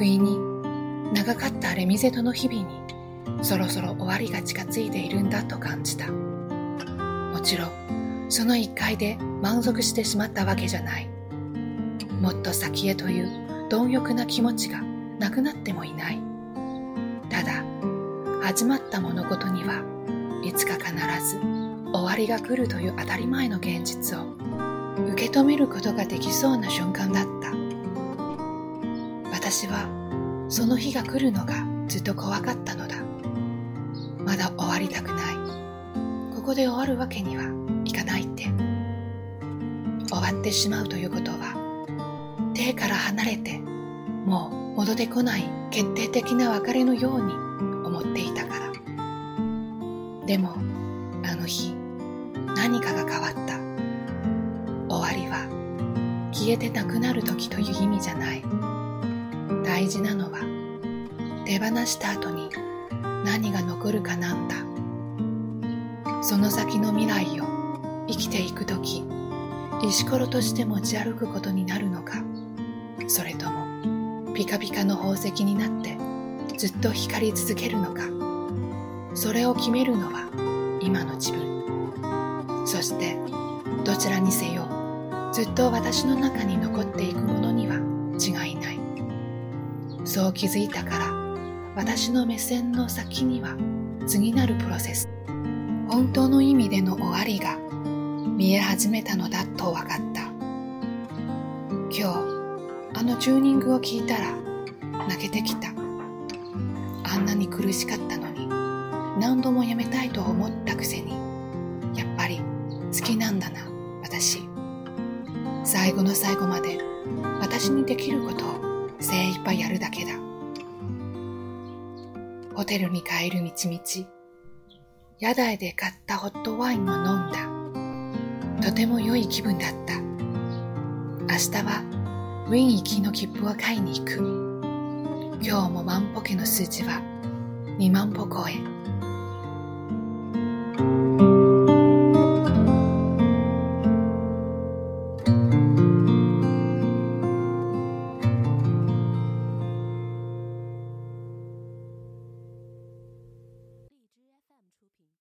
不意に長かった。レミゼトの日々にそろそろ終わりが近づいているんだと感じた。もちろん、その一回で満足してしまったわけじゃない。もっと先へという貪欲な気持ちがなくなってもいない。ただ、始まった物事にはいつか必ず終わりが来るという当たり前の現実を受け止めることができそうな瞬間だった。私はその日が来るのがずっと怖かったのだ。まだ終わりたくない。ここで終わるわけにはいかないって。終わってしまうということは、手から離れて、もう戻ってこない決定的な別れのように思っていたから。でも、あの日、何かが変わった。終わりは、消えてなくなる時という意味じゃない。大事なのは、手放した後に何が残るかなんだ。その先の未来を生きていくとき、石ころとして持ち歩くことになるのか、それともピカピカの宝石になってずっと光り続けるのか、それを決めるのは今の自分。そしてどちらにせよずっと私の中に残っていくものには。そう気づいたから私の目線の先には次なるプロセス、本当の意味での終わりが見え始めたのだと分かった。今日、あのチューニングを聞いたら泣けてきた。あんなに苦しかったのに何度もやめたいと思ったくせに、やっぱり好きなんだな、私。最後の最後まで私にできることを精一杯やるだけだ。ホテルに帰る道々、屋台で買ったホットワインを飲んだ。とても良い気分だった。明日はウィン行きの切符を買いに行く。今日も万歩計の数字は2万歩超え。thank you